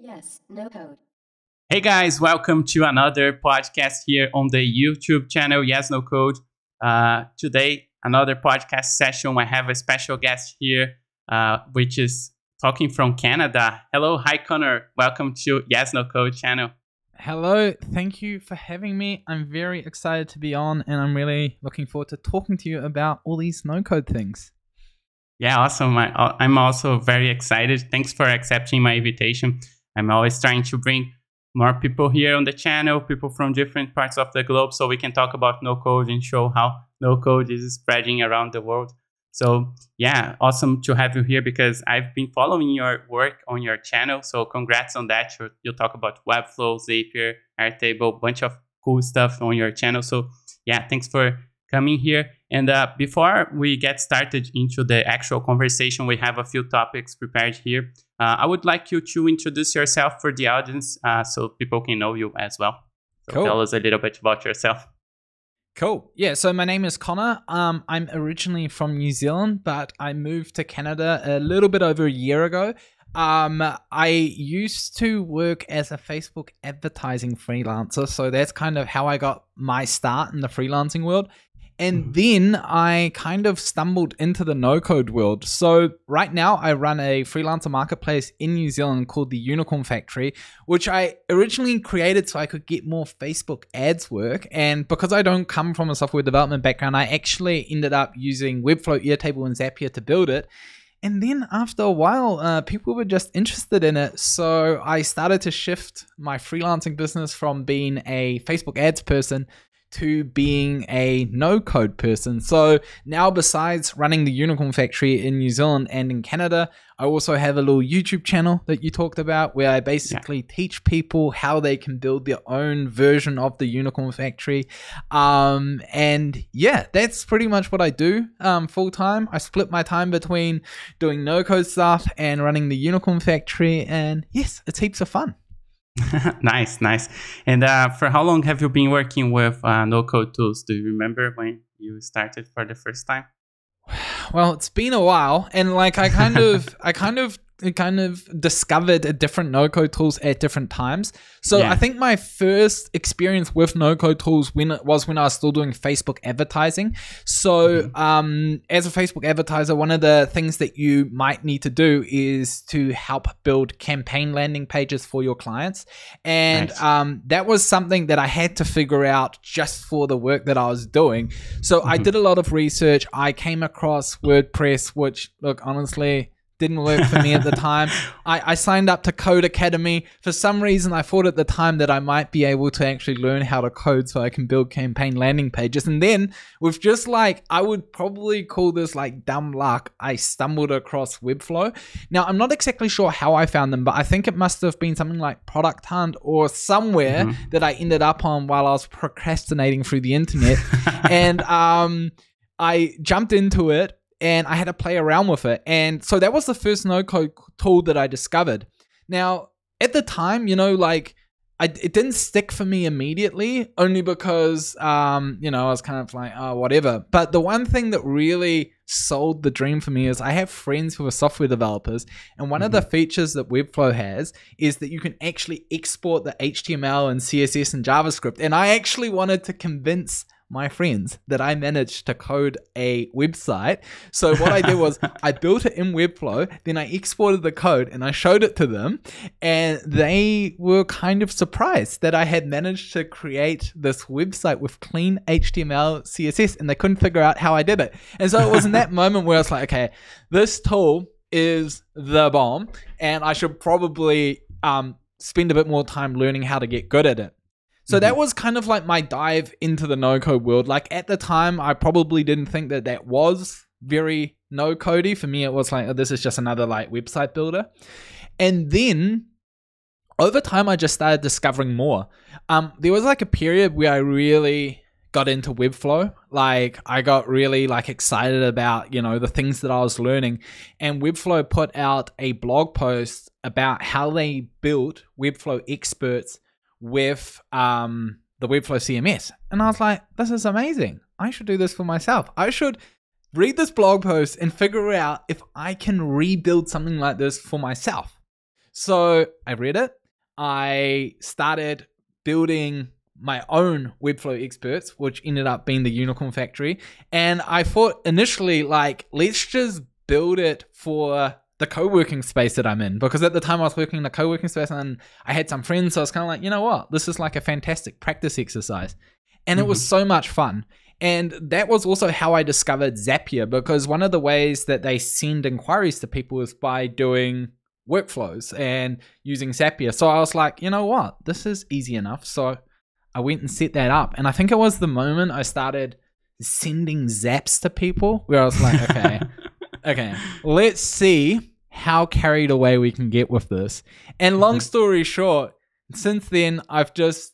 Yes, no code. Hey guys, welcome to another podcast here on the YouTube channel Yes No Code. Uh, today, another podcast session. I have a special guest here, uh, which is talking from Canada. Hello, hi Connor. Welcome to Yes No Code channel. Hello, thank you for having me. I'm very excited to be on, and I'm really looking forward to talking to you about all these no code things. Yeah, awesome. I, I'm also very excited. Thanks for accepting my invitation. I'm always trying to bring more people here on the channel, people from different parts of the globe, so we can talk about no code and show how no code is spreading around the world. So, yeah, awesome to have you here because I've been following your work on your channel. So, congrats on that. You'll, you'll talk about Webflow, Zapier, Airtable, bunch of cool stuff on your channel. So, yeah, thanks for coming here. And uh, before we get started into the actual conversation, we have a few topics prepared here. Uh, I would like you to introduce yourself for the audience uh, so people can know you as well. So Cool. tell us a little bit about yourself. Cool. Yeah, so my name is Connor. Um, I'm originally from New Zealand, but I moved to Canada a little bit over a year ago. Um, I used to work as a Facebook advertising freelancer, so that's kind of how I got my start in the freelancing world. And then I kind of stumbled into the no code world. So, right now, I run a freelancer marketplace in New Zealand called the Unicorn Factory, which I originally created so I could get more Facebook ads work. And because I don't come from a software development background, I actually ended up using Webflow, Airtable, and Zapier to build it. And then after a while, uh, people were just interested in it. So I started to shift my freelancing business from being a Facebook ads person to being a no code person. So now, besides running the Unicorn Factory in New Zealand and in Canada, I also have a little YouTube channel that you talked about where I basically teach people how they can build their own version of the Unicorn Factory. Um, and yeah, that's pretty much what I do um, full time. I split my time between doing no code stuff and running the Unicorn Factory. And yes, it's heaps of fun. nice, nice. And uh, for how long have you been working with uh, no code tools? Do you remember when you started for the first time? Well, it's been a while, and like I kind of, I kind of, kind of discovered a different no-code tools at different times. So Yeah. I think my first experience with no-code tools when it was when I was still doing Facebook advertising. So um, as a Facebook advertiser, one of the things that you might need to do is to help build campaign landing pages for your clients, and Nice. um, that was something that I had to figure out just for the work that I was doing. So I Mhm. did a lot of research. I came across WordPress, which, look, honestly, didn't work for me at the time. I, I signed up to Codecademy. For some reason, I thought at the time that I might be able to actually learn how to code so I can build campaign landing pages. And then, with just like, I would probably call this like dumb luck, I stumbled across Webflow. Now, I'm not exactly sure how I found them, but I think it must have been something like Product Hunt or somewhere Mhm. that I ended up on while I was procrastinating through the internet. and um, I jumped into it and I had to play around with it. And so that was the first no code tool that I discovered. Now, at the time, you know, like, I, it didn't stick for me immediately, only because, um, you know, I was kind of like, oh, whatever. But the one thing that really sold the dream for me is I have friends who are software developers, and one of the features that Webflow has is that you can actually export the HTML and CSS and JavaScript. And I actually wanted to convince my friends that I managed to code a website. So what I did was I built it in Webflow, then I exported the code and I showed it to them, and they were kind of surprised that I had managed to create this website with clean HTML, CSS, and they couldn't figure out how I did it. And so it was in that moment where I was like, okay, this tool is the bomb, and I should probably um, spend a bit more time learning how to get good at it. So that was kind of like my dive into the no code world. Like at the time, I probably didn't think that that was very no codey. For me, it was like, oh, this is just another like website builder. And then over time, I just started discovering more. Um, there was like a period where I really got into Webflow. Like I got really like excited about, you know, the things that I was learning. And Webflow put out a blog post about how they built Webflow experts with um the Webflow CMS. And I was like, this is amazing. I should do this for myself. I should read this blog post and figure out if I can rebuild something like this for myself. So I read it. I started building my own Webflow experts, which ended up being the Unicorn Factory. And I thought initially, like, let's just build it for the co-working space that I'm in because at the time I was working in the co-working space and I had some friends so I was kind of like you know what? This is like a fantastic practice exercise. And mm-hmm. it was so much fun. And that was also how I discovered Zapier because one of the ways that they send inquiries to people is by doing workflows and using Zapier. So I was like you know what? This is easy enough. So I went and set that up. And I think it was the moment I started sending zaps to people where I was like okay okay, let's see how carried away we can get with this. And long story short, since then, I've just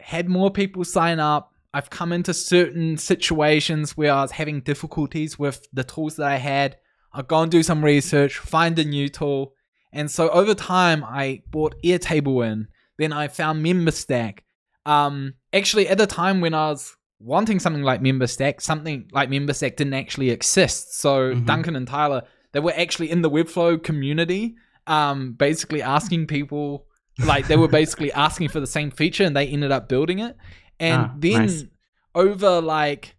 had more people sign up. I've come into certain situations where I was having difficulties with the tools that I had. I'll go and do some research, find a new tool. And so over time, I bought Airtable in. Then I found MemberStack. Um, actually, at the time when I was wanting something like MemberStack, something like MemberStack didn't actually exist. So mm-hmm. Duncan and Tyler, they were actually in the Webflow community, um, basically asking people, like they were basically asking for the same feature, and they ended up building it. And ah, then nice. over like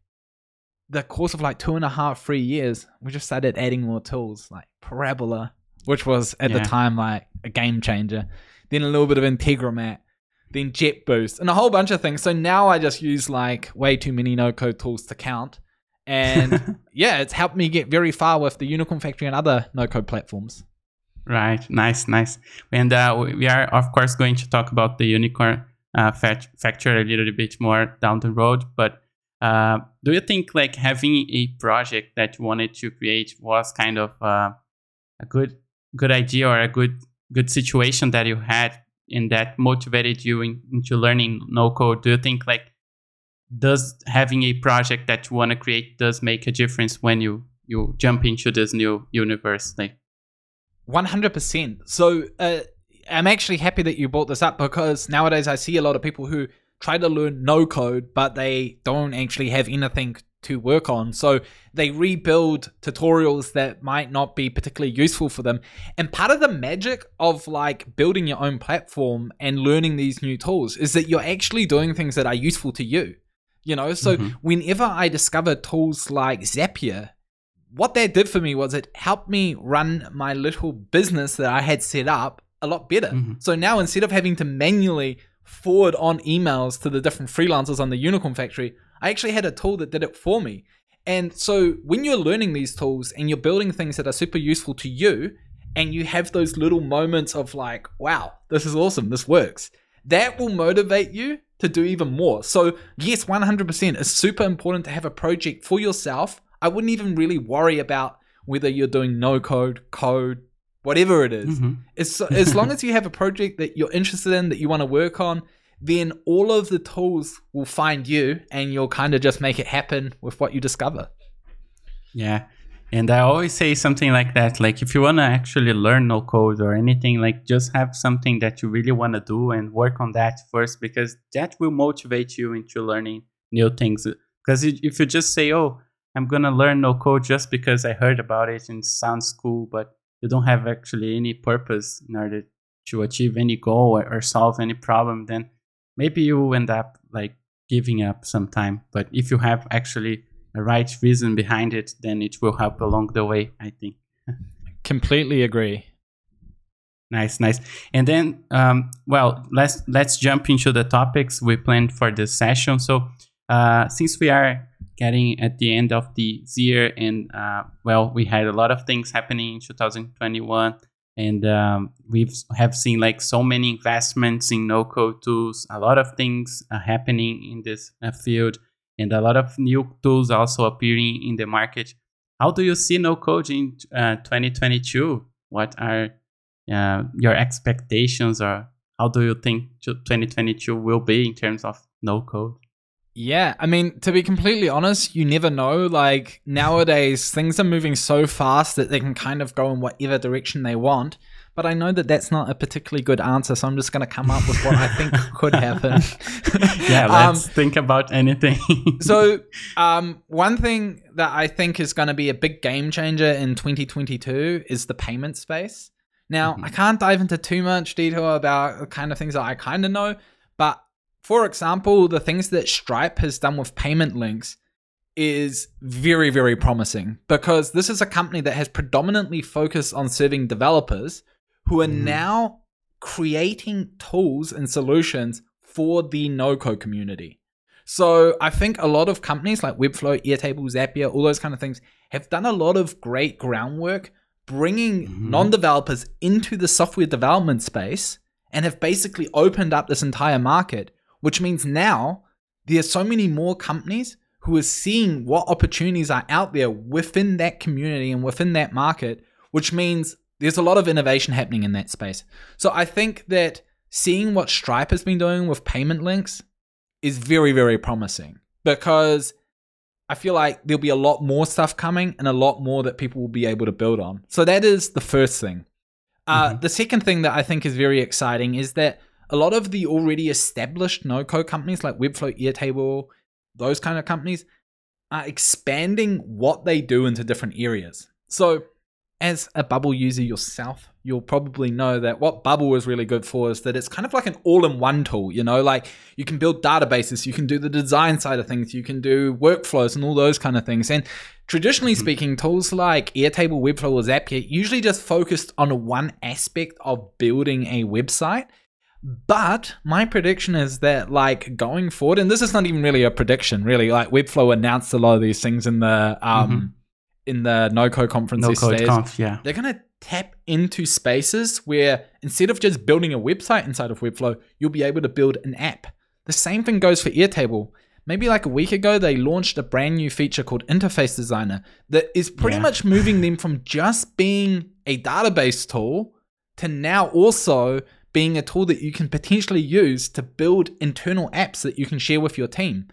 the course of like two and a half, three years, we just started adding more tools like Parabola, which was at yeah. the time like a game changer. Then a little bit of Integromat then JetBoost, and a whole bunch of things. So now I just use like way too many no code tools to count. And yeah, it's helped me get very far with the Unicorn Factory and other no code platforms. Right. Nice, nice. And uh, we are, of course, going to talk about the Unicorn uh, Factory a little bit more down the road. But uh, do you think like having a project that you wanted to create was kind of uh, a good good idea or a good good situation that you had and that motivated you in, into learning no code? Do you think like does having a project that you want to create does make a difference when you you jump into this new universe like? 100% so uh, i'm actually happy that you brought this up because nowadays i see a lot of people who try to learn no code but they don't actually have anything to work on. So they rebuild tutorials that might not be particularly useful for them. And part of the magic of like building your own platform and learning these new tools is that you're actually doing things that are useful to you. You know, so mm-hmm. whenever I discovered tools like Zapier, what that did for me was it helped me run my little business that I had set up a lot better. Mm-hmm. So now instead of having to manually forward on emails to the different freelancers on the Unicorn Factory, I actually had a tool that did it for me. And so when you're learning these tools and you're building things that are super useful to you, and you have those little moments of like, wow, this is awesome, this works, that will motivate you to do even more. So, yes, 100%, it's super important to have a project for yourself. I wouldn't even really worry about whether you're doing no code, code, whatever it is. Mm-hmm. As, as long as you have a project that you're interested in, that you want to work on, then all of the tools will find you and you'll kind of just make it happen with what you discover. Yeah. And I always say something like that. Like, if you want to actually learn no code or anything, like, just have something that you really want to do and work on that first because that will motivate you into learning new things. Because if you just say, oh, I'm going to learn no code just because I heard about it and it sounds cool, but you don't have actually any purpose in order to achieve any goal or, or solve any problem, then maybe you end up like giving up sometime. But if you have actually a right reason behind it, then it will help along the way, I think. Completely agree. Nice, nice. And then, um, well, let's let's jump into the topics we planned for this session. So, uh, since we are getting at the end of the year, and uh, well, we had a lot of things happening in 2021 and um, we've have seen like so many investments in no code tools. A lot of things are happening in this uh, field and a lot of new tools also appearing in the market. How do you see no code in uh, 2022 what are uh, your expectations or how do you think 2022 will be in terms of no code yeah, I mean, to be completely honest, you never know. Like nowadays, things are moving so fast that they can kind of go in whatever direction they want. But I know that that's not a particularly good answer, so I'm just going to come up with what I think could happen. yeah, let's um, think about anything. so, um, one thing that I think is going to be a big game changer in 2022 is the payment space. Now, Mhm. I can't dive into too much detail about the kind of things that I kind of know, but for example, the things that Stripe has done with payment links is very, very promising because this is a company that has predominantly focused on serving developers who are Mhm. now creating tools and solutions for the no code community. So I think a lot of companies like Webflow, Airtable, Zapier, all those kind of things have done a lot of great groundwork bringing Mhm. non-developers into the software development space and have basically opened up this entire market, which means now there are so many more companies who are seeing what opportunities are out there within that community and within that market, which means there's a lot of innovation happening in that space. So I think that seeing what Stripe has been doing with payment links is very, very promising because I feel like there'll be a lot more stuff coming and a lot more that people will be able to build on. So that is the first thing. Uh, Mhm. The second thing that I think is very exciting is that a lot of the already established no code companies like Webflow, Airtable, those kind of companies are expanding what they do into different areas. So, as a Bubble user yourself, you'll probably know that what Bubble is really good for is that it's kind of like an all in one tool. You know, like you can build databases, you can do the design side of things, you can do workflows and all those kind of things. And traditionally Mhm. speaking, tools like Airtable, Webflow, or Zapier usually just focused on one aspect of building a website. But my prediction is that, like going forward, and this is not even really a prediction, really. Like Webflow announced a lot of these things in the um Mhm. in the no code conference No code yesterday. conf, yeah. They're gonna tap into spaces where instead of just building a website inside of Webflow, you'll be able to build an app. The same thing goes for Airtable. Maybe like a week ago, they launched a brand new feature called Interface Designer that is pretty Yeah. much moving them from just being a database tool to now also being a tool that you can potentially use to build internal apps that you can share with your team.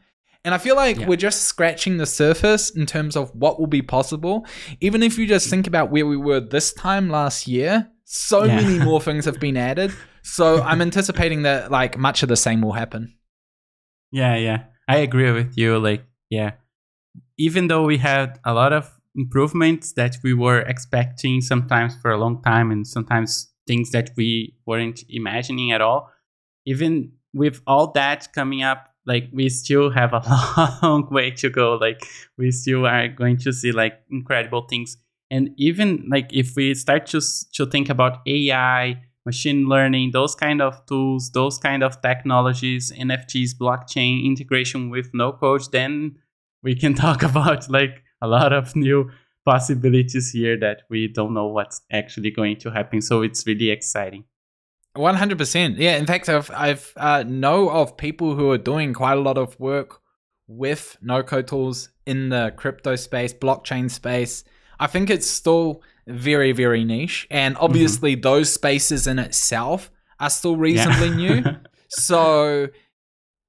And I feel like Yeah. we're just scratching the surface in terms of what will be possible. Even if you just mm. think about where we were this time last year, so Yeah. many more things have been added. So I'm anticipating that like much of the same will happen. Yeah, yeah. I agree with you. Like, yeah. Even though we had a lot of improvements that we were expecting sometimes for a long time and sometimes things that we weren't imagining at all, even with all that coming up, like we still have a long way to go. Like we still are going to see like incredible things. And even like if we start to to think about AI, machine learning, those kind of tools, those kind of technologies, NFTs, blockchain integration with no code, then we can talk about like a lot of new possibilities here that we don't know what's actually going to happen. So it's really exciting. One hundred percent. Yeah. In fact, I've I've uh, know of people who are doing quite a lot of work with no code tools in the crypto space, blockchain space. I think it's still very very niche, and obviously those spaces in itself are still reasonably new. So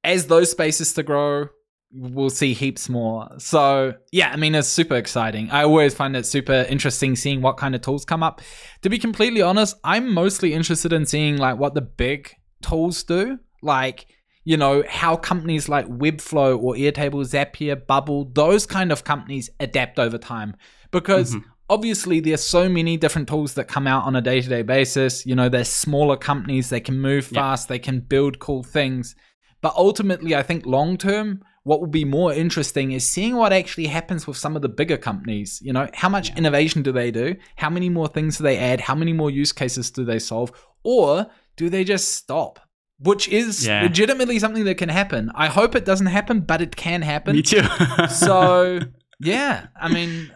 as those spaces to grow, we'll see heaps more. So yeah, I mean it's super exciting. I always find it super interesting seeing what kind of tools come up. To be completely honest, I'm mostly interested in seeing like what the big tools do. Like, you know, how companies like Webflow or Airtable, Zapier, Bubble, those kind of companies adapt over time. Because Mhm. obviously there's so many different tools that come out on a day-to-day basis. You know, they're smaller companies, they can move Yeah. fast, they can build cool things. But ultimately, I think long term, what will be more interesting is seeing what actually happens with some of the bigger companies. You know, how much Yeah. innovation do they do? How many more things do they add? How many more use cases do they solve? Or do they just stop? Which is Yeah. legitimately something that can happen. I hope it doesn't happen, but it can happen. Me too. so, yeah, I mean,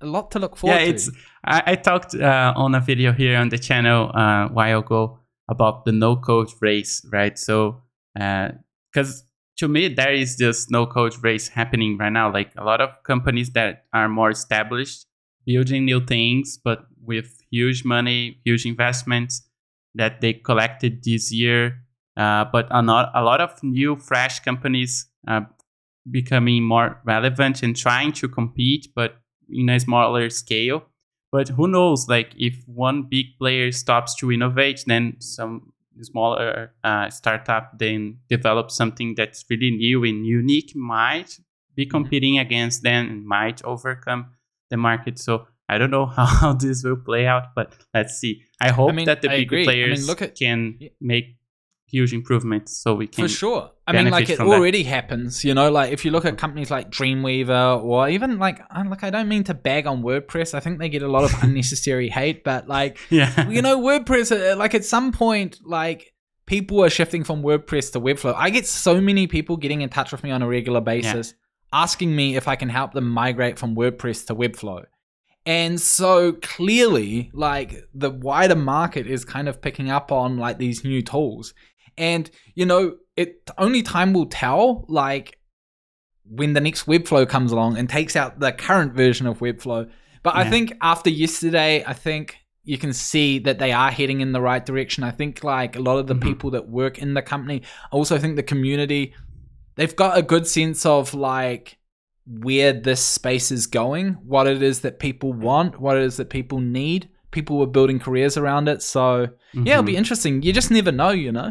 a lot to look forward yeah, to. it's. I, I talked uh, on a video here on the channel uh, a while ago about the no code race, right? So, because to me, there is this no code race happening right now. Like a lot of companies that are more established, building new things, but with huge money, huge investments that they collected this year. Uh, but a lot, a lot of new, fresh companies becoming more relevant and trying to compete, but in a smaller scale. But who knows? Like if one big player stops to innovate, then some smaller uh, startup then develop something that's really new and unique might be competing against them and might overcome the market. So I don't know how, this will play out, but let's see. I hope I mean, that the I big agree. I mean, players look at- can Yeah. make huge improvements so we can For sure. I mean, like it from that. already happens. You know, like if you look at companies like Dreamweaver or even like, I- like I don't mean to bag on WordPress. I think they get a lot of unnecessary hate, but like yeah you know, WordPress, uh, like at some point, like people are shifting from WordPress to Webflow. I get so many people getting in touch with me on a regular basis, asking me if I can help them migrate from WordPress to Webflow. And so clearly, like the wider market is kind of picking up on like these new tools. And, you know, it only time will tell, like, when the next Webflow comes along and takes out the current version of Webflow. But I think after yesterday, I think you can see that they are heading in the right direction. I think like a lot of the Mhm. people that work in the company, I also think the community, they've got a good sense of like where this space is going, what it is that people want, what it is that people need. People were building careers around it. So yeah, it'll be interesting. You just never know, you know?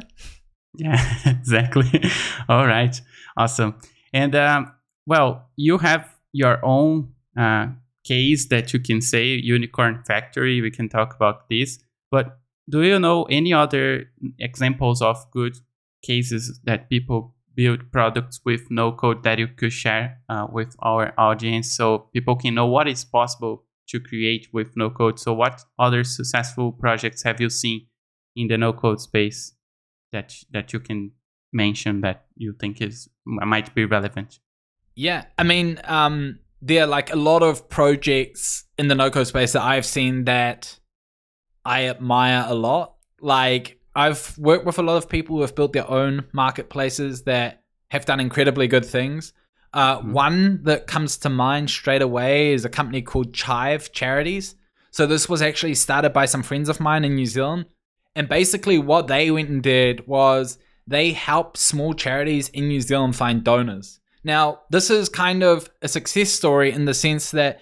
Yeah, exactly. All right, awesome. And um, well, you have your own uh, case that you can say Unicorn Factory. We can talk about this. But do you know any other examples of good cases that people build products with no code that you could share uh, with our audience so people can know what is possible to create with no code? So, what other successful projects have you seen in the no code space? That that you can mention that you think is might be relevant Yeah, I mean, um, there are like a lot of projects in the no code space that I've seen that I admire a lot. Like, I've worked with a lot of people who have built their own marketplaces that have done incredibly good things. Uh, Mhm. One that comes to mind straight away is a company called Chive Charities. So, this was actually started by some friends of mine in New Zealand. And basically, what they went and did was they helped small charities in New Zealand find donors. Now, this is kind of a success story in the sense that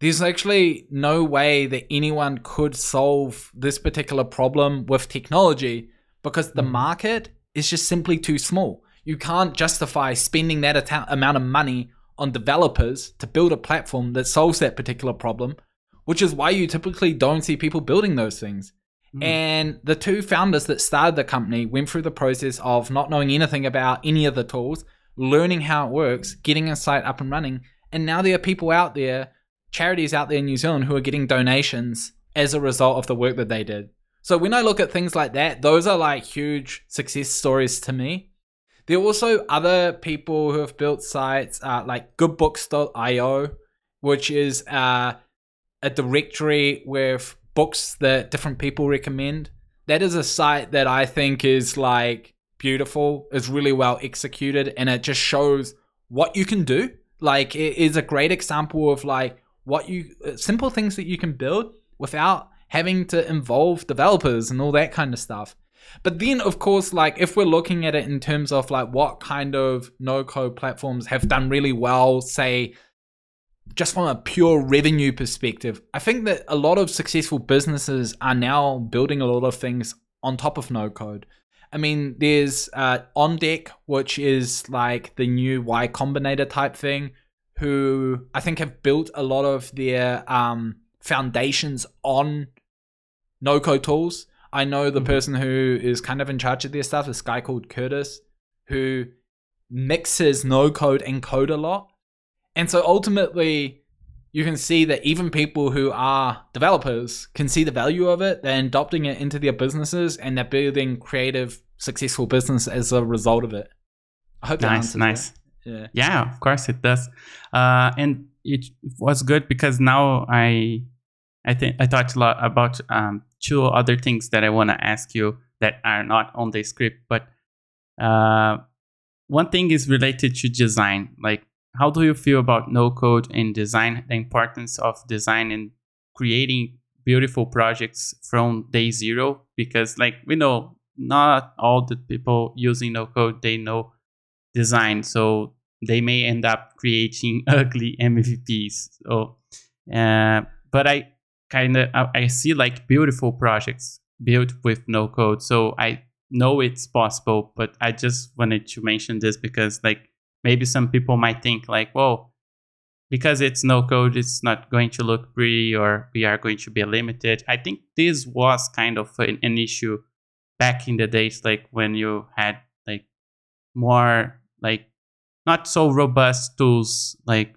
there's actually no way that anyone could solve this particular problem with technology because the Mhm. market is just simply too small. You can't justify spending that amount of money on developers to build a platform that solves that particular problem, which is why you typically don't see people building those things. Mm. And the two founders that started the company went through the process of not knowing anything about any of the tools, learning how it works, getting a site up and running. And now there are people out there, charities out there in New Zealand, who are getting donations as a result of the work that they did. So when I look at things like that, those are like huge success stories to me. There are also other people who have built sites uh, like goodbooks.io, which is uh, a directory with books that different people recommend. That is a site that I think is like beautiful, is really well executed, and it just shows what you can do. Like it is a great example of like what you uh, simple things that you can build without having to involve developers and all that kind of stuff. But then, of course, like if we're looking at it in terms of like what kind of no code platforms have done really well, say just from a pure revenue perspective, I think that a lot of successful businesses are now building a lot of things on top of no code. I mean, there's uh, On Deck, which is like the new Y Combinator type thing, who I think have built a lot of their um, foundations on no code tools. I know the Mhm. person who is kind of in charge of their stuff, this guy called Curtis, who mixes no code and code a lot. And so ultimately, you can see that even people who are developers can see the value of it. They're adopting it into their businesses and they're building creative, successful business as a result of it. I hope that nice nice it. Yeah. yeah of course it does uh, and it was good because now i i think i talked a lot about um, two other things that i want to ask you that are not on the script but uh, one thing is related to design like how do you feel about no code and design the importance of design and creating beautiful projects from day zero? Because like we know not all the people using no code they know design so they may end up creating ugly mvps so uh, but i kind of I, I see like beautiful projects built with no code so i know it's possible but i just wanted to mention this because like maybe some people might think like well because it's no code, it's not going to look pretty or we are going to be limited. I think this was kind of an, an issue back in the days, like when you had like more like not so robust tools like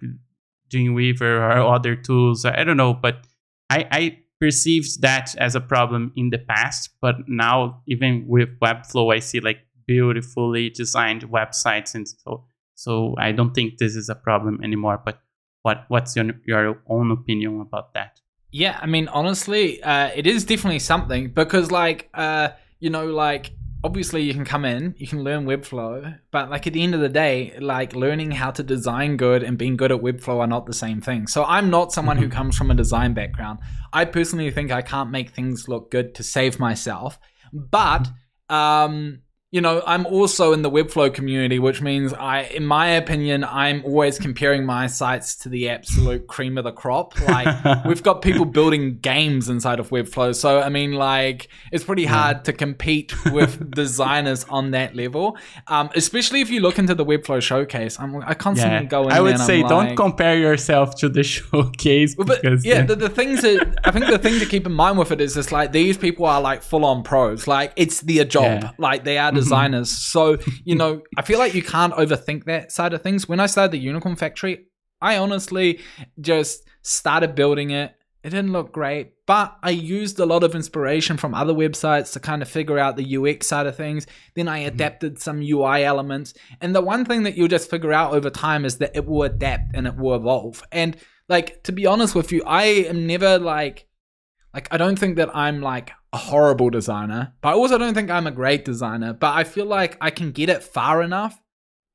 Dreamweaver or other tools. I don't know, but I, I perceived that as a problem in the past. But now, even with Webflow, I see like beautifully designed websites, and so so I don't think this is a problem anymore. But what what's your your own opinion about that? Yeah, I mean, honestly, uh, it is definitely something because, like, uh, you know, like obviously you can come in, you can learn Webflow, but like at the end of the day, like learning how to design good and being good at Webflow are not the same thing. So I'm not someone who mm-hmm. comes from a design background. I personally think I can't make things look good to save myself, but um you know, I'm also in the Webflow community, which means I, in my opinion, I'm always comparing my sites to the absolute cream of the crop. Like we've got people building games inside of Webflow. So, I mean, like it's pretty hard yeah. to compete with designers on that level. Um, especially if you look into the Webflow showcase. I'm, I constantly yeah. go in I would say don't like, compare yourself to the showcase. But because yeah, the, the things that I think the thing to keep in mind with it is just like these people are like full on pros. Like it's their job. Yeah. Like they are designers. so, you know, I feel like you can't overthink that side of things. When I started the Unicorn Factory, I honestly just started building it. It didn't look great, but I used a lot of inspiration from other websites to kind of figure out the UX side of things. Then I mm-hmm. adapted some UI elements. And the one thing that you'll just figure out over time is that it will adapt and it will evolve. And like to be honest with you, I am never like like I don't think that I'm like a horrible designer, but I also don't think I'm a great designer. But I feel like I can get it far enough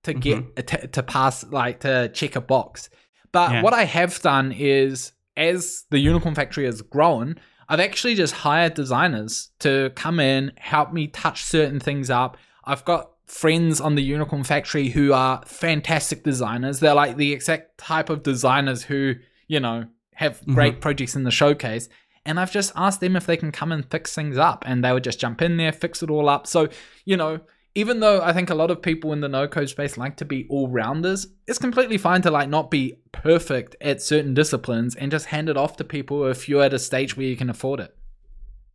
to mm-hmm. get to, to pass, like to check a box. But yeah. what I have done is, as the Unicorn Factory has grown, I've actually just hired designers to come in, help me touch certain things up. I've got friends on the Unicorn Factory who are fantastic designers. They're like the exact type of designers who, you know, have great mm-hmm. projects in the showcase and I've just asked them if they can come and fix things up, and they would just jump in there, fix it all up. So, you know, even though I think a lot of people in the no code space like to be all rounders, it's completely fine to like not be perfect at certain disciplines and just hand it off to people if you're at a stage where you can afford it.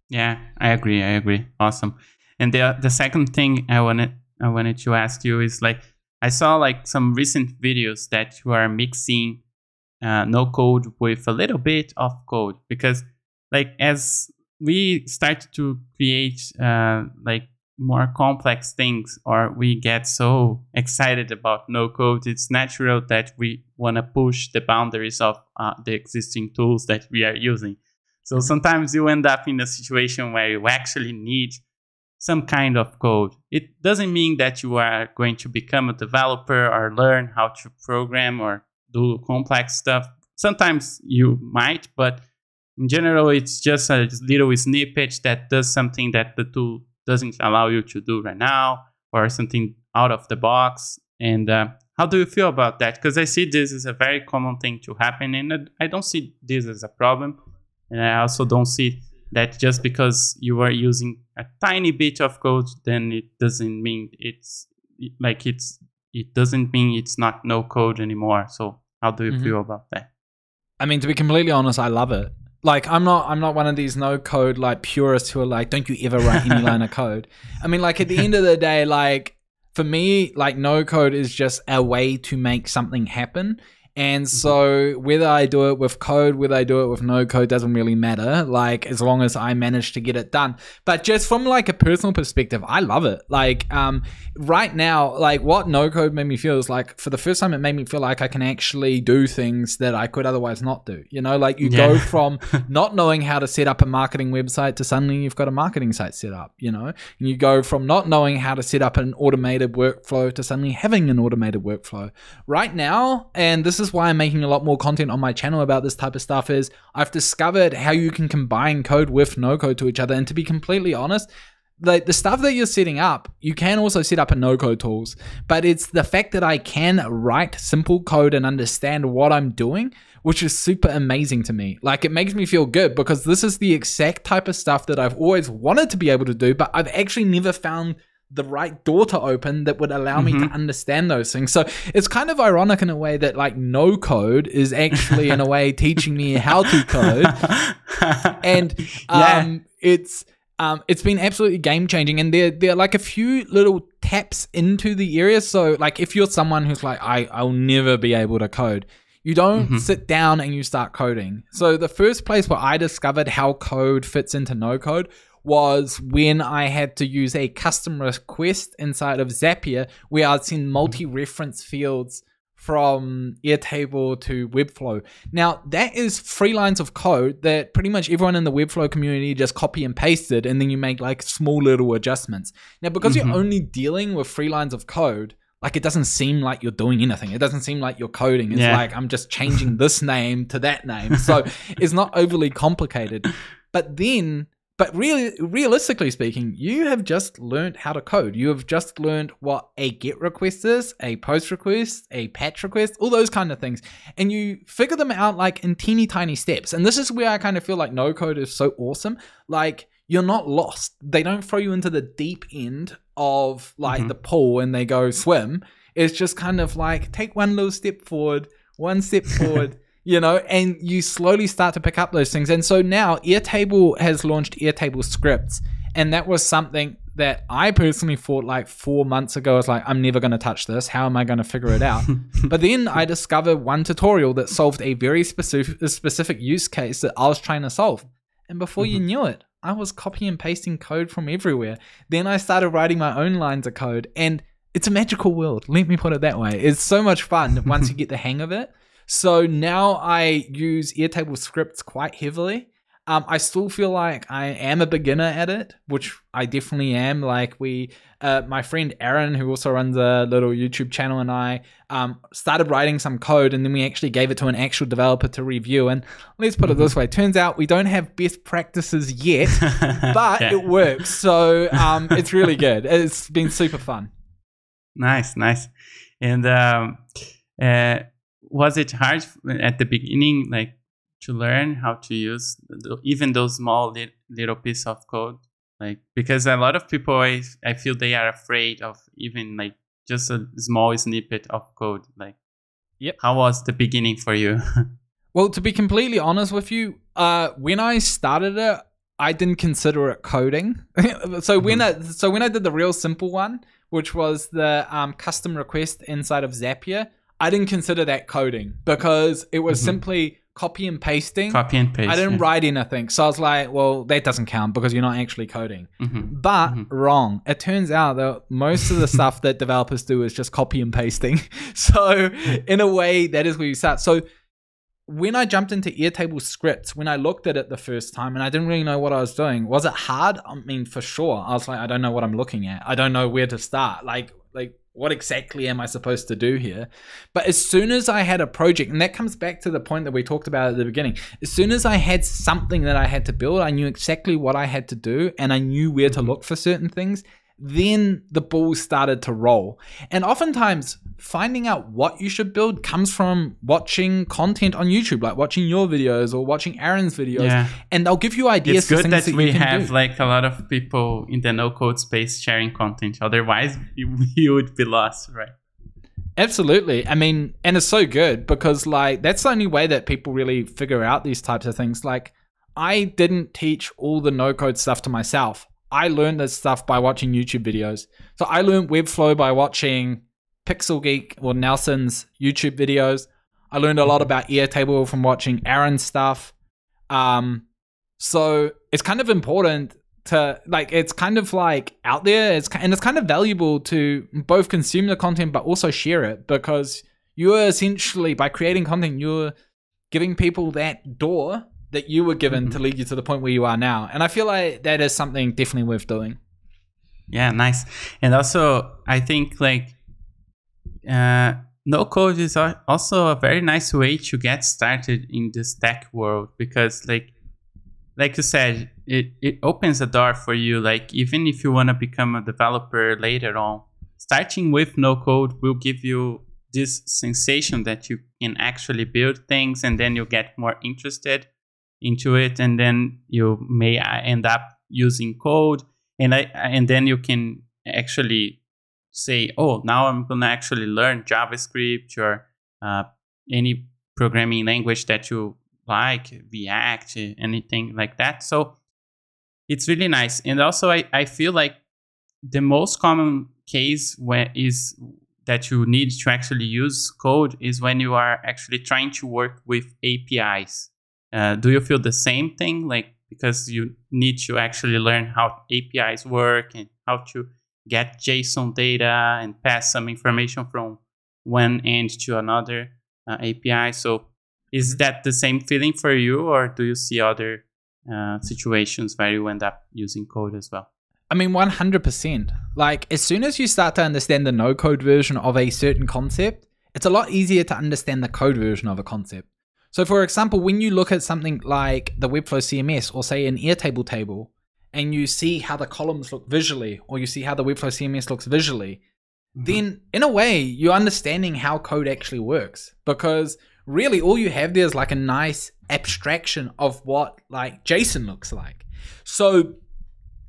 Yeah, I agree. I agree. Awesome. And the the second thing I wanted I wanted to ask you is like I saw like some recent videos that you are mixing uh, no code with a little bit of code because like as we start to create uh, like more complex things or we get so excited about no code it's natural that we want to push the boundaries of uh, the existing tools that we are using. So sometimes you end up in a situation where you actually need some kind of code. It doesn't mean that you are going to become a developer or learn how to program or do complex stuff. Sometimes you might but in general, it's just a little snippet that does something that the tool doesn't allow you to do right now, or something out of the box. And uh, how do you feel about that? Because I see this is a very common thing to happen, and I don't see this as a problem. And I also don't see that just because you are using a tiny bit of code, then it doesn't mean it's like it's it doesn't mean it's not no code anymore. So how do you mm-hmm. feel about that? I mean, to be completely honest, I love it like i'm not i'm not one of these no code like purists who are like don't you ever write any line of code. I mean like at the end of the day like for me like no code is just a way to make something happen and mm-hmm. so whether I do it with code, whether I do it with no code doesn't really matter. Like as long as I manage to get it done. But just from like a personal perspective, I love it. Like um right now, like what no code made me feel is like for the first time it made me feel like I can actually do things that I could otherwise not do. You know, like you yeah. go from not knowing how to set up a marketing website to suddenly you've got a marketing site set up, you know? And you go from not knowing how to set up an automated workflow to suddenly having an automated workflow. Right now, and this is why I'm making a lot more content on my channel about this type of stuff is I've discovered how you can combine code with no code to each other. And to be completely honest, the, the stuff that you're setting up, you can also set up in no code tools. But it's the fact that I can write simple code and understand what I'm doing, which is super amazing to me. Like it makes me feel good because this is the exact type of stuff that I've always wanted to be able to do, but I've actually never found the right door to open that would allow me to Mhm. understand those things. So it's kind of ironic in a way that like no code is actually in a way teaching me how to code. And Yeah. um it's um it's been absolutely game changing and there there are like a few little taps into the area. So like if you're someone who's like I I'll never be able to code, you don't Mhm. sit down and you start coding. So the first place where I discovered how code fits into no code was when I had to use a custom request inside of Zapier where I'd send multi-reference fields from Airtable to Webflow. Now, that is three lines of code that pretty much everyone in the Webflow community just copy and pasted, and then you make like small little adjustments. Now, because Mhm. you're only dealing with three lines of code, like it doesn't seem like you're doing anything. It doesn't seem like you're coding. It's Yeah. like I'm just changing this name to that name. So it's not overly complicated. But then but really realistically speaking, you have just learned how to code. You have just learned what a get request is, a post request, a patch request, all those kind of things. And you figure them out like in teeny tiny steps. And this is where I kind of feel like no code is so awesome. Like you're not lost. They don't throw you into the deep end of like Mhm. the pool and they go swim. It's just kind of like take one little step forward, one step forward, you know, and you slowly start to pick up those things. And so now Airtable has launched Airtable scripts. And that was something that I personally thought like four months ago. I was like, I'm never going to touch this. How am I going to figure it out? but then I discovered one tutorial that solved a very specific, specific use case that I was trying to solve. And before you mm-hmm. knew it, I was copy and pasting code from everywhere. Then I started writing my own lines of code. And it's a magical world. Let me put it that way. It's so much fun once you get the hang of it. So now I use Airtable scripts quite heavily. Um, I still feel like I am a beginner at it, which I definitely am. Like we, uh, my friend Aaron, who also runs a little YouTube channel, and I um, started writing some code, and then we actually gave it to an actual developer to review. And let's put it this way: turns out we don't have best practices yet, but Yeah. it works. So um, it's really good. It's been super fun. Nice, nice. And um, uh, was it hard at the beginning, like to learn how to use the, even those small lit, little piece of code? Like because a lot of people, I, I feel they are afraid of even like just a small snippet of code. Like, Yep. How was the beginning for you? Well, to be completely honest with you, uh, when I started it, I didn't consider it coding. so when I so when I did the real simple one, which was the um, custom request inside of Zapier, I didn't consider that coding because it was Mhm. simply copy and pasting. Copy and paste. I didn't yeah. write anything, so I was like, "Well, that doesn't count because you're not actually coding." Mhm. But Mhm. wrong. It turns out that most of the stuff that developers do is just copy and pasting. So in a way, that is where you start. So when I jumped into Airtable scripts, when I looked at it the first time and I didn't really know what I was doing, was it hard? I mean, for sure. I was like, I don't know what I'm looking at. I don't know where to start. Like what exactly am I supposed to do here? But as soon as I had a project, and that comes back to the point that we talked about at the beginning, as soon as I had something that I had to build, I knew exactly what I had to do and I knew where to mm-hmm. look for certain things. Then the ball started to roll. And oftentimes, finding out what you should build comes from watching content on YouTube, like watching your videos or watching Aaron's videos. Yeah. And they'll give you ideas It's good that that we have do. like a lot of people in the no code space sharing content. Otherwise, you would be lost, right? Absolutely. I mean, and it's so good because like that's the only way that people really figure out these types of things. Like I didn't teach all the no code stuff to myself. I learned this stuff by watching YouTube videos. So I learned Webflow by watching Pixel Geek or Nelson's YouTube videos. I learned a lot about Airtable from watching Aaron's stuff. Um, so it's kind of important to like it's kind of like out there it's and it's kind of valuable to both consume the content but also share it because you're essentially by creating content you're giving people that door that you were given to lead you to the point where you are now and i feel like that is something definitely worth doing Yeah, nice. And also, I think like uh, no code is also a very nice way to get started in this tech world because like like you said, it, it opens a door for you. Like even if you want to become a developer later on, starting with no code will give you this sensation that you can actually build things and then you get more interested into it and then you may end up using code and I and then you can actually say, oh, now I'm going to actually learn JavaScript or uh, any programming language that you like, React, anything like that. So it's really nice. And also, I, I feel like the most common case where is that you need to actually use code is when you are actually trying to work with APIs. Uh, do you feel the same thing? Like, because you need to actually learn how APIs work and how to get JSON data and pass some information from one end to another uh, API. So, is mm-hmm. that the same feeling for you, or do you see other uh, situations where you end up using code as well? I mean, 100%. Like, as soon as you start to understand the no code version of a certain concept, it's a lot easier to understand the code version of a concept. So, for example, when you look at something like the Webflow CMS or say an Airtable table, and you see how the columns look visually, or you see how the Webflow CMS looks visually, mm-hmm. then in a way, you're understanding how code actually works. Because really, all you have there is like a nice abstraction of what like JSON looks like. So,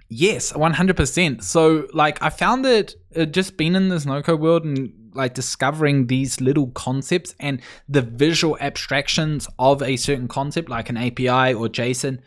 yes, 100%. So, like, I found that uh, just being in this no code world and like discovering these little concepts and the visual abstractions of a certain concept, like an API or JSON,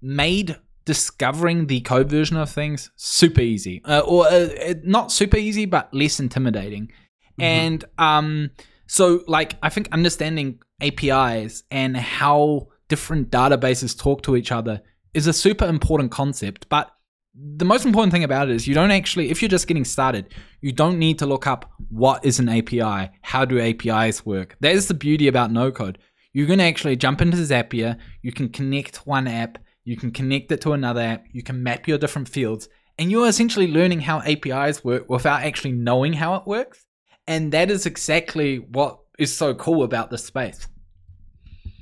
made discovering the code version of things super easy, uh, or uh, not super easy, but less intimidating. Mm-hmm. And um, so, like, I think understanding APIs and how different databases talk to each other is a super important concept, but the most important thing about it is you don't actually, if you're just getting started, you don't need to look up what is an API, how do APIs work. That is the beauty about no code. You can actually jump into Zapier, you can connect one app, you can connect it to another app, you can map your different fields, and you're essentially learning how APIs work without actually knowing how it works. And that is exactly what is so cool about this space.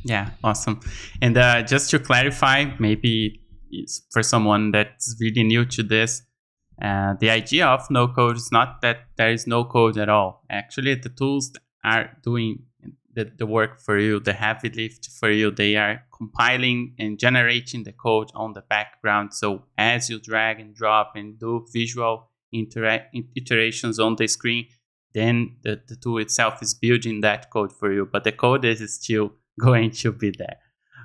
Yeah, awesome. And uh, just to clarify, maybe for someone that's really new to this, uh, the idea of no code is not that there is no code at all. Actually, the tools are doing the, the work for you, the heavy lift for you. They are compiling and generating the code on the background. So as you drag and drop and do visual intera- iterations on the screen, then the, the tool itself is building that code for you. But the code is still going to be there.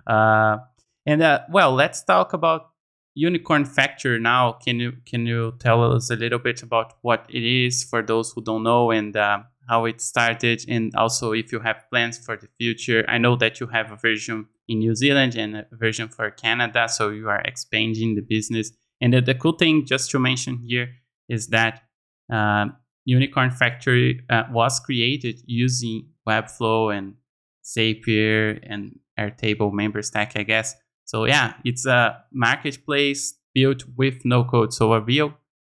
Uh, and uh, well, let's talk about Unicorn Factory now. Can you can you tell us a little bit about what it is for those who don't know and uh, how it started, and also if you have plans for the future? I know that you have a version in New Zealand and a version for Canada, so you are expanding the business. And the, the cool thing, just to mention here, is that uh, Unicorn Factory uh, was created using Webflow and Zapier and Airtable Memberstack, I guess. So yeah, it's a marketplace built with no code. So a real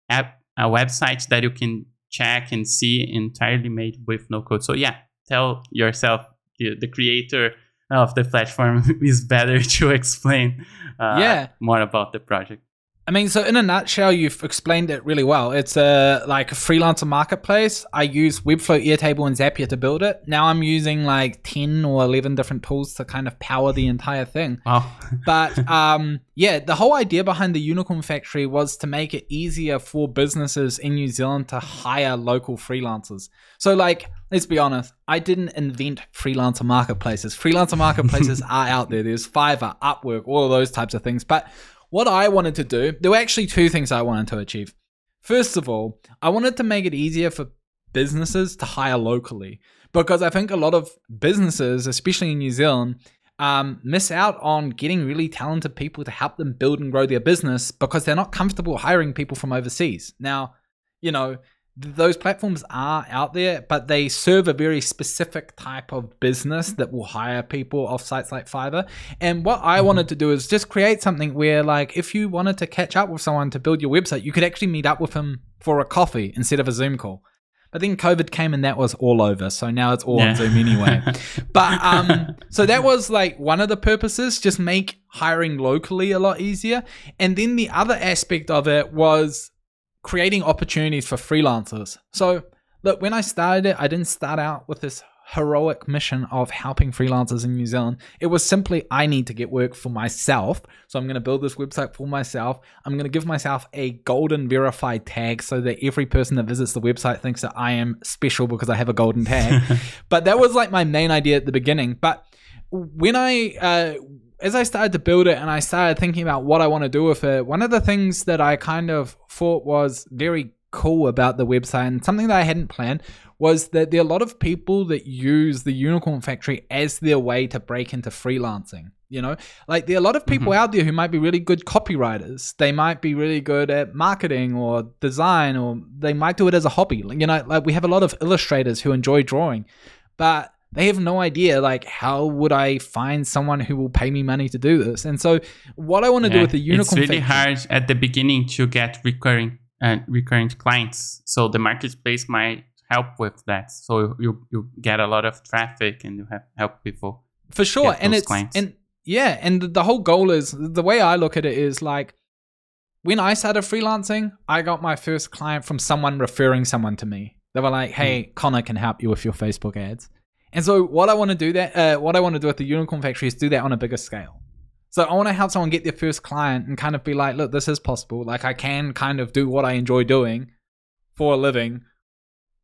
app, a website that you can check and see entirely made with no code. So yeah, tell yourself the, the creator of the platform is better to explain uh, yeah. more about the project. I mean, so in a nutshell, you've explained it really well. It's a like a freelancer marketplace. I use Webflow, Airtable, and Zapier to build it. Now I'm using like ten or eleven different tools to kind of power the entire thing. Wow. but um, yeah, the whole idea behind the Unicorn Factory was to make it easier for businesses in New Zealand to hire local freelancers. So like, let's be honest, I didn't invent freelancer marketplaces. Freelancer marketplaces are out there. There's Fiverr, Upwork, all of those types of things, but what I wanted to do, there were actually two things I wanted to achieve. First of all, I wanted to make it easier for businesses to hire locally because I think a lot of businesses, especially in New Zealand, um, miss out on getting really talented people to help them build and grow their business because they're not comfortable hiring people from overseas. Now, you know, those platforms are out there, but they serve a very specific type of business that will hire people off sites like Fiverr. And what I mm-hmm. wanted to do is just create something where, like, if you wanted to catch up with someone to build your website, you could actually meet up with them for a coffee instead of a Zoom call. But then COVID came and that was all over. So now it's all yeah. on Zoom anyway. but um, so that was like one of the purposes, just make hiring locally a lot easier. And then the other aspect of it was creating opportunities for freelancers. So, look, when I started it, I didn't start out with this heroic mission of helping freelancers in New Zealand. It was simply I need to get work for myself. So I'm going to build this website for myself. I'm going to give myself a golden verified tag so that every person that visits the website thinks that I am special because I have a golden tag. but that was like my main idea at the beginning. But when I uh, as I started to build it and I started thinking about what I want to do with it, one of the things that I kind of thought was very cool about the website and something that I hadn't planned was that there are a lot of people that use the Unicorn Factory as their way to break into freelancing. You know, like there are a lot of people mm-hmm. out there who might be really good copywriters. They might be really good at marketing or design, or they might do it as a hobby. You know, like we have a lot of illustrators who enjoy drawing, but they have no idea like how would I find someone who will pay me money to do this. And so, what I want to yeah, do with the Unicorn, it's really hard at the beginning to get recurring and uh, recurring clients. So the marketplace might help with that. So you you get a lot of traffic and you have help people for sure. And it's clients. and yeah, and the whole goal is the way I look at it is like when I started freelancing, I got my first client from someone referring someone to me. They were like, "Hey, mm. Connor can help you with your Facebook ads." And so what I want to do that uh, what I want to do at the Unicorn Factory is do that on a bigger scale. So I want to help someone get their first client and kind of be like, look, this is possible. Like I can kind of do what I enjoy doing for a living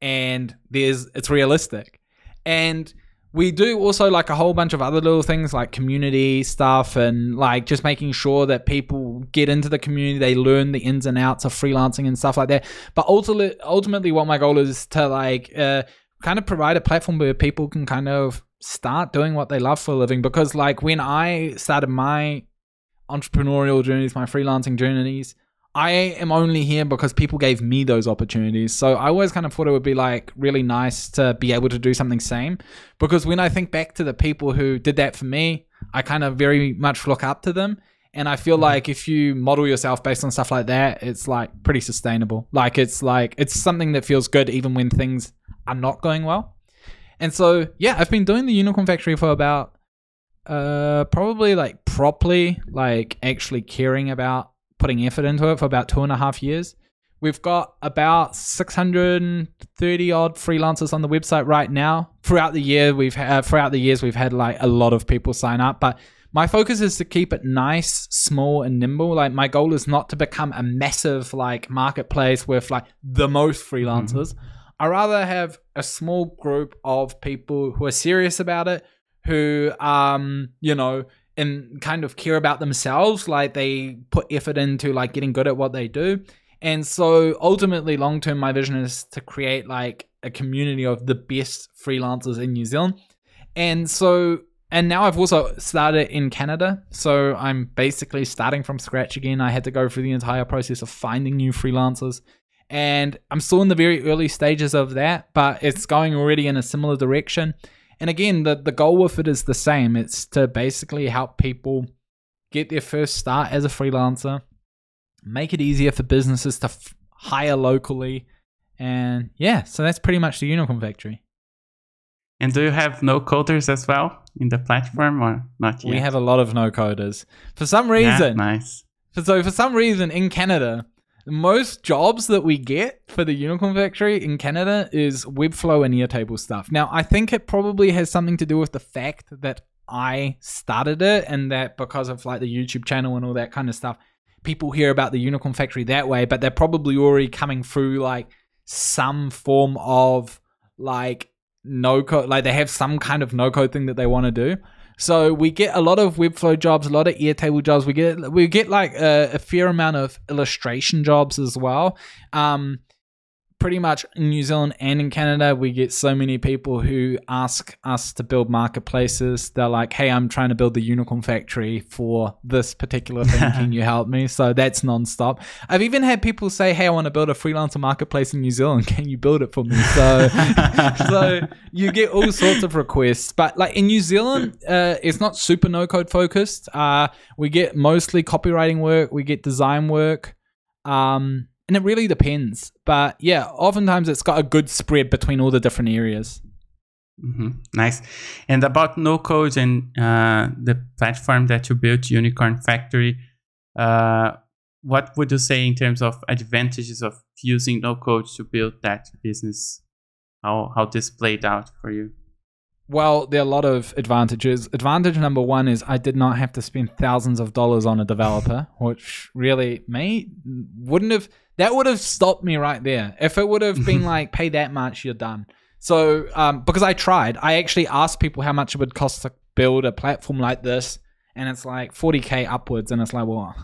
and there's it's realistic. And we do also like a whole bunch of other little things like community stuff and like just making sure that people get into the community they learn the ins and outs of freelancing and stuff like that but ultimately ultimately what my goal is to like uh, kind of provide a platform where people can kind of start doing what they love for a living because like when i started my entrepreneurial journeys my freelancing journeys I am only here because people gave me those opportunities. So I always kind of thought it would be like really nice to be able to do something same. Because when I think back to the people who did that for me, I kind of very much look up to them. And I feel mm-hmm. like if you model yourself based on stuff like that, it's like pretty sustainable. Like it's like it's something that feels good even when things are not going well. And so yeah, I've been doing the Unicorn Factory for about uh probably like properly like actually caring about putting effort into it for about two and a half years. We've got about 630 odd freelancers on the website right now. Throughout the year, we've had, throughout the years we've had like a lot of people sign up, but my focus is to keep it nice, small, and nimble. Like my goal is not to become a massive like marketplace with like the most freelancers. Mm-hmm. I rather have a small group of people who are serious about it, who um, you know, and kind of care about themselves like they put effort into like getting good at what they do. And so ultimately long term my vision is to create like a community of the best freelancers in new zealand. And so and now i've also started in canada. So i'm basically starting from scratch again. I had to go through the entire process of finding new freelancers and i'm still in the very early stages of that but it's going already in a similar direction and again, the, the goal with it is the same. It's to basically help people get their first start as a freelancer, make it easier for businesses to f- hire locally. And yeah, so that's pretty much the Unicorn Factory. And do you have no coders as well in the platform or not yet? We have a lot of no coders. For some reason. Yeah, nice. So for some reason in Canada, most jobs that we get for the Unicorn Factory in Canada is Webflow and Airtable stuff. Now, I think it probably has something to do with the fact that I started it and that because of like the YouTube channel and all that kind of stuff, people hear about the Unicorn Factory that way, but they're probably already coming through like some form of like no code, like they have some kind of no code thing that they want to do. So we get a lot of Webflow jobs, a lot of Airtable jobs. We get we get like a, a fair amount of illustration jobs as well. Um, pretty much in New Zealand and in Canada, we get so many people who ask us to build marketplaces. They're like, hey, I'm trying to build the unicorn factory for this particular thing. Can you help me? So that's nonstop. I've even had people say, hey, I want to build a freelancer marketplace in New Zealand. Can you build it for me? So, so you get all sorts of requests. But like in New Zealand, uh, it's not super no code focused. Uh, we get mostly copywriting work, we get design work. Um, and it really depends. But yeah, oftentimes it's got a good spread between all the different areas. Mm-hmm. Nice. And about no code and uh, the platform that you built, Unicorn Factory, uh, what would you say in terms of advantages of using no code to build that business? How how this played out for you? Well, there are a lot of advantages. Advantage number one is I did not have to spend thousands of dollars on a developer, which really may wouldn't have that would have stopped me right there. If it would have been like pay that much, you're done. So um, because I tried, I actually asked people how much it would cost to build a platform like this, and it's like 40k upwards, and it's like, well,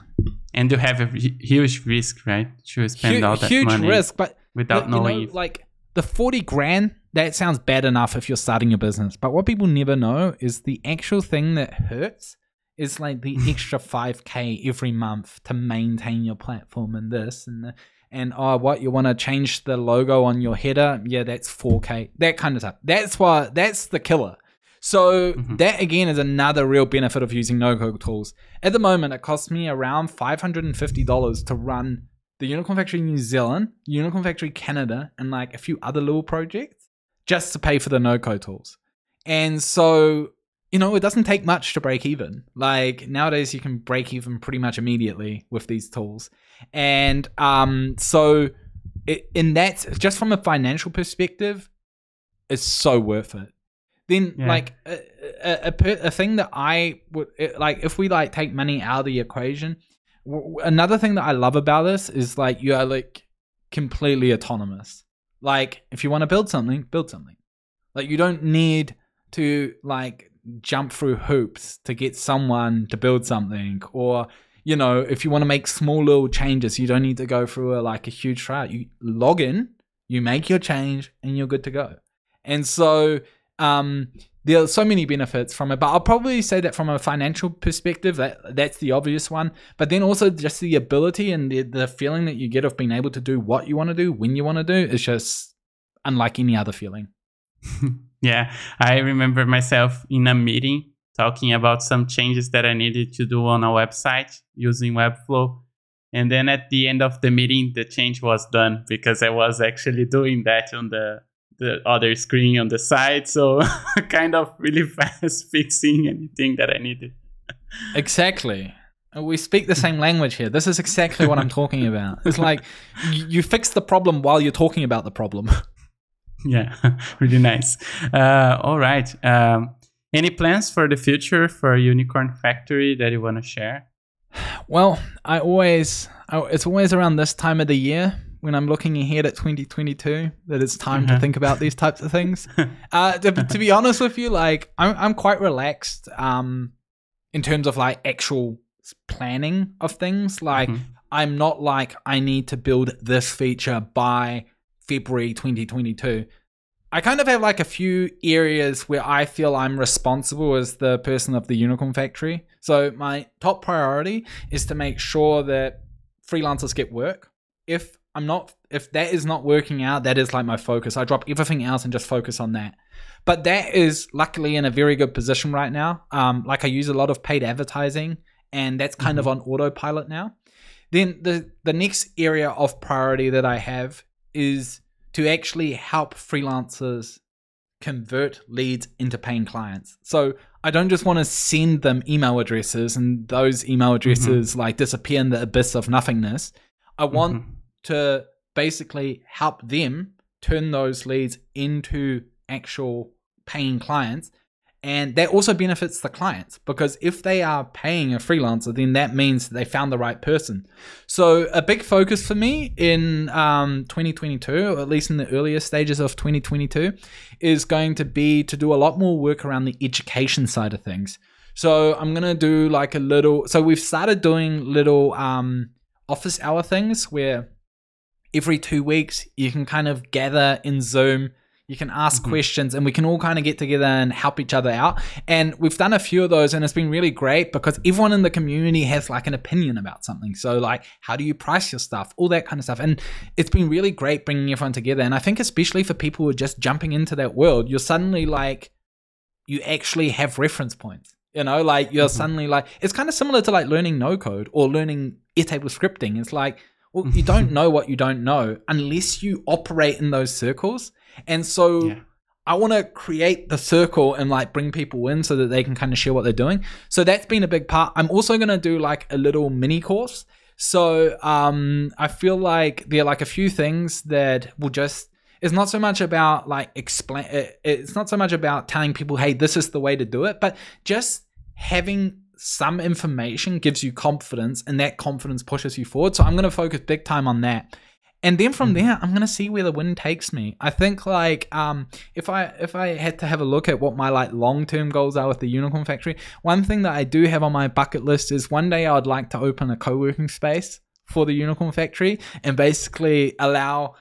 And you have a huge risk, right? To spend hu- all that huge money risk, but without But, knowing know, like the 40 grand that sounds bad enough if you're starting your business but what people never know is the actual thing that hurts is like the extra 5k every month to maintain your platform and this and the, and oh what you want to change the logo on your header yeah that's 4k that kind of stuff that's why that's the killer so Mhm. that again is another real benefit of using no-code tools. At the moment, it costs me around five hundred and fifty dollars to run the Unicorn Factory New Zealand, Unicorn Factory Canada, and like a few other little projects just to pay for the no-code tools. And so, you know, it doesn't take much to break even. Like nowadays, you can break even pretty much immediately with these tools. And um, so, it, in that, just from a financial perspective, it's so worth it. Then, Yeah. like a, a, a, per- a thing that I would it- like, if we like take money out of the equation, w- another thing that I love about this is like you are like completely autonomous. Like, if you want to build something, build something. Like, you don't need to like jump through hoops to get someone to build something, or you know, if you want to make small little changes, you don't need to go through a like a huge trial. You log in, you make your change, and you're good to go. And so, um, there are so many benefits from it, but I'll probably say that from a financial perspective, that that's the obvious one. But then also just the ability and the, the feeling that you get of being able to do what you want to do when you want to do is just unlike any other feeling. Yeah, I remember myself in a meeting talking about some changes that I needed to do on a website using Webflow. And then at the end of the meeting, the change was done because I was actually doing that on the the other screen on the side. So kind of really fast fixing anything that I needed. Exactly. We speak the same language here. This is exactly what I'm talking about. It's like you, you fix the problem while you're talking about the problem. Yeah, really nice. Uh, all right. Um, any plans for the future for Unicorn Factory that you want to share? Well, I always, I, it's always around this time of the year when I'm looking ahead at 2022 that it's time to Mhm. think about these types of things. Uh, to, to be honest with you, like I'm, I'm quite relaxed um, in terms of like actual planning of things. Like Mhm. I'm not like I need to build this feature by February 2022. I kind of have like a few areas where I feel I'm responsible as the person of the Unicorn Factory. So my top priority is to make sure that freelancers get work. If I'm not if that is not working out, that is like my focus. I drop everything else and just focus on that. But that is luckily in a very good position right now. Um, like I use a lot of paid advertising, and that's kind of on autopilot now. Then the the next area of priority that I have is to actually help freelancers convert leads into paying clients. So I don't just want to send them email addresses and those email addresses like disappear in the abyss of nothingness. I want Mhm. To basically help them turn those leads into actual paying clients. And that also benefits the clients because if they are paying a freelancer, then that means they found the right person. So, a big focus for me in um, 2022, or at least in the earlier stages of 2022, is going to be to do a lot more work around the education side of things. So, I'm going to do like a little, so we've started doing little um, office hour things where every two weeks you can kind of gather in Zoom. You can ask Mhm. questions and we can all kind of get together and help each other out. And we've done a few of those and it's been really great because everyone in the community has like an opinion about something. So, like, how do you price your stuff? All that kind of stuff. And it's been really great bringing everyone together. And I think, especially for people who are just jumping into that world, you're suddenly like, you actually have reference points. You know, like you're Mhm. suddenly like, it's kind of similar to like learning no code or learning Airtable scripting. It's like, well, you don't know what you don't know unless you operate in those circles. And so Yeah. I want to create the circle and like bring people in so that they can kind of share what they're doing. So that's been a big part. I'm also going to do like a little mini course. So um I feel like there are like a few things that will just it's not so much about like explain. it- It's not so much about telling people, "Hey, this is the way to do it," but just having some information gives you confidence, and that confidence pushes you forward. So I'm going to focus big time on that. And then from Mhm. there, I'm gonna see where the wind takes me. I think like um, if I if I had to have a look at what my like long term goals are with the Unicorn Factory, one thing that I do have on my bucket list is one day I would like to open a co working space for the Unicorn Factory and basically allow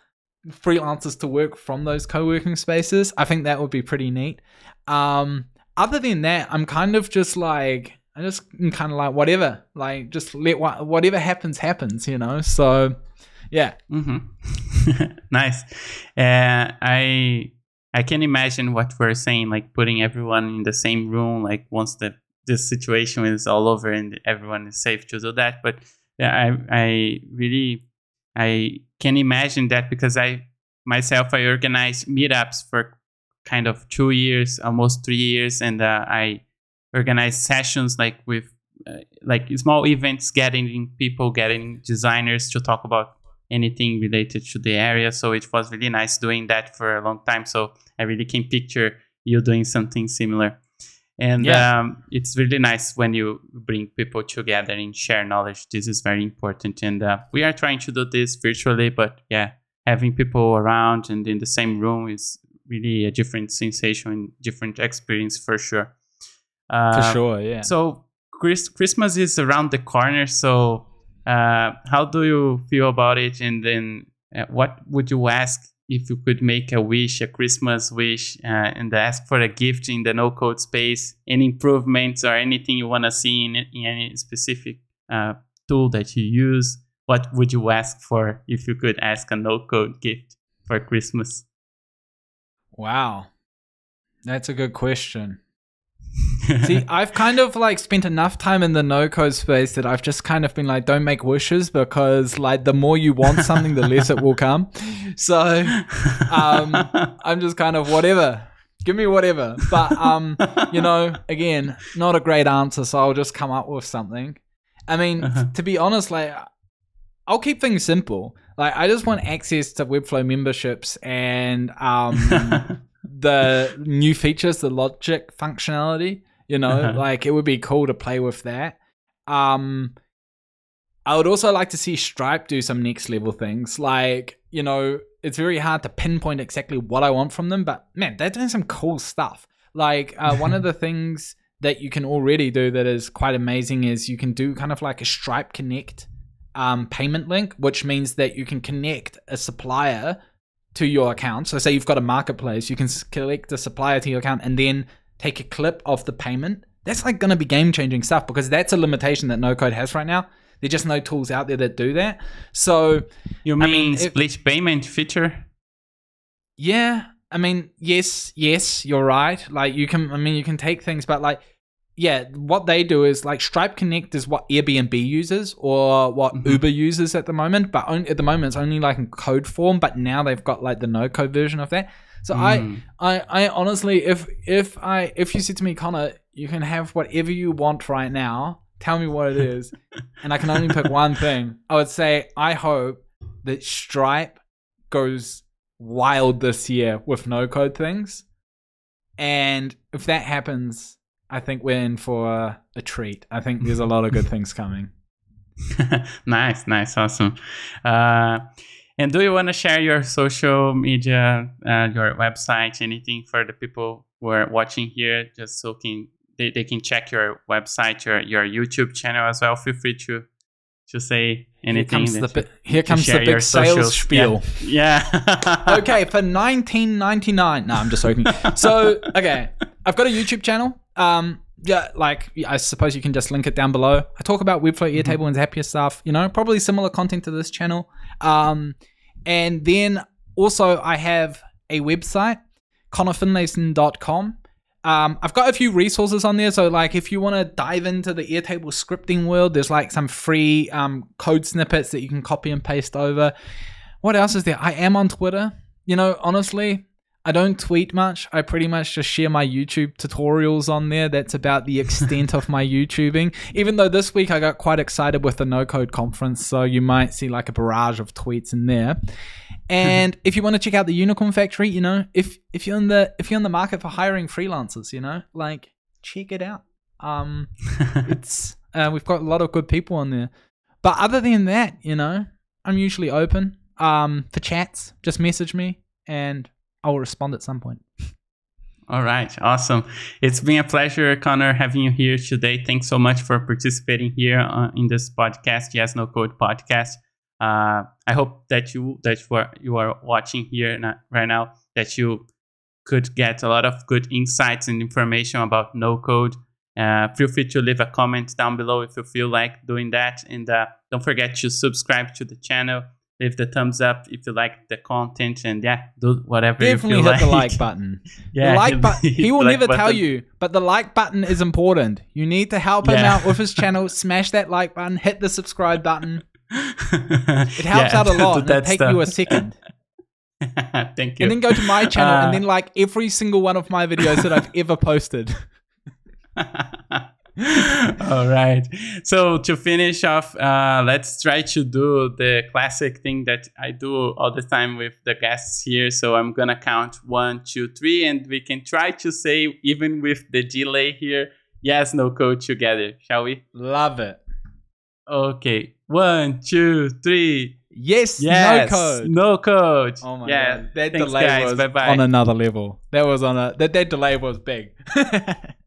freelancers to work from those co working spaces. I think that would be pretty neat. Um, other than that, I'm kind of just like Just kind of like whatever, like just let what whatever happens happens, you know. So yeah. hmm nice. Uh, I I can imagine what we're saying, like putting everyone in the same room, like once the this situation is all over and everyone is safe to do that. But I I really I can imagine that because I myself I organized meetups for kind of two years, almost three years, and uh, I organized sessions like with uh, like small events, getting people, getting designers to talk about anything related to the area. So it was really nice doing that for a long time. So I really can picture you doing something similar. And Yeah. um, it's really nice when you bring people together and share knowledge. This is very important. And uh, we are trying to do this virtually, but yeah, having people around and in the same room is really a different sensation and different experience for sure. Uh, For sure, yeah. so Chris, Christmas is around the corner. So uh, how do you feel about it? And then uh, what would you ask if you could make a wish, a Christmas wish, uh, and ask for a gift in the no code space? Any improvements or anything you want to see in, in any specific uh, tool that you use? What would you ask for if you could ask a no code gift for Christmas? Wow. That's a good question. See, I've kind of like spent enough time in the no code space that I've just kind of been like, don't make wishes because like the more you want something, the less it will come. So um, I'm just kind of whatever. Give me whatever. But um, you know, again, not a great answer, so I'll just come up with something. I mean, Uh-huh. to be honest, like I'll keep things simple. Like I just want access to Webflow memberships and um the new features, the logic functionality. You know, Uh-huh. like it would be cool to play with that. Um, I would also like to see Stripe do some next level things. Like, you know, it's very hard to pinpoint exactly what I want from them, but man, they're doing some cool stuff. Like, uh, one of the things that you can already do that is quite amazing is you can do kind of like a Stripe Connect um, payment link, which means that you can connect a supplier to your account. So, say you've got a marketplace, you can s- collect the supplier to your account and then take a clip of the payment. That's like going to be game changing stuff because that's a limitation that no code has right now. There's just no tools out there that do that. So, you I mean, mean, if- split payment feature? yeah, I mean, yes, yes, you're right. Like you can, I mean, you can take things, but like, yeah, what they do is like Stripe Connect is what Airbnb uses or what Mhm. Uber uses at the moment, but on, at the moment it's only like in code form. But now they've got like the no code version of that. So I, Mm. I, I honestly, if if I if you said to me, Connor, you can have whatever you want right now. Tell me what it is, and I can only pick one thing. I would say I hope that Stripe goes wild this year with no code things, and if that happens, I think we're in for a, treat. I think there's a lot of good things coming. nice, nice, awesome. Uh, and do you want to share your social media, uh, your website, anything for the people who are watching here, just so can they, they can check your website, your your YouTube channel as well. Feel free to to say Here anything. comes the you- here comes the big sales spiel. Yeah. yeah. okay, for 19.99. No, I'm just joking. So, okay, I've got a YouTube channel. Um, yeah, like I suppose you can just link it down below. I talk about Webflow, Airtable, and Zapier stuff. You know, probably similar content to this channel. Um, and then also I have a website, connorfinlayson.com. Um, I've got a few resources on there. So, like, if you want to dive into the Airtable scripting world, there's like some free um, code snippets that you can copy and paste over. What else is there? I am on Twitter. You know, honestly, I don't tweet much. I pretty much just share my YouTube tutorials on there. That's about the extent of my YouTubing. Even though this week I got quite excited with the No Code conference, so you might see like a barrage of tweets in there. And if you want to check out the Unicorn Factory, you know, if if you're in the if you're in the market for hiring freelancers, you know, like check it out. Um, it's uh, we've got a lot of good people on there. But other than that, you know, I'm usually open um, for chats. Just message me and I'll respond at some point. All right, awesome. It's been a pleasure, Connor, having you here today. Thanks so much for participating here uh, in this podcast, Yes No Code podcast. Uh, I hope that you that you are you are watching here right now that you could get a lot of good insights and information about no code. Uh, feel free to leave a comment down below if you feel like doing that, and uh, don't forget to subscribe to the channel leave the thumbs up if you like the content and yeah do whatever you want. definitely hit like. the like. button. Yeah the like button he will never tell you but the like button is important. You need to help yeah. him out with his channel. Smash that like button hit the subscribe button. It helps yeah, out a lot it take you a second. Thank you. And then go to my channel uh, and then like every single one of my videos that i've ever posted all right. So to finish off, uh, let's try to do the classic thing that I do all the time with the guests here. So I'm gonna count one, two, three, and we can try to say even with the delay here, yes, no code together. Shall we? Love it. Okay. One, two, three. Yes, yes, no code. No code. Oh my yeah. god. That Thanks, delay guys. was Bye-bye. on another level. That was on a that, that delay was big.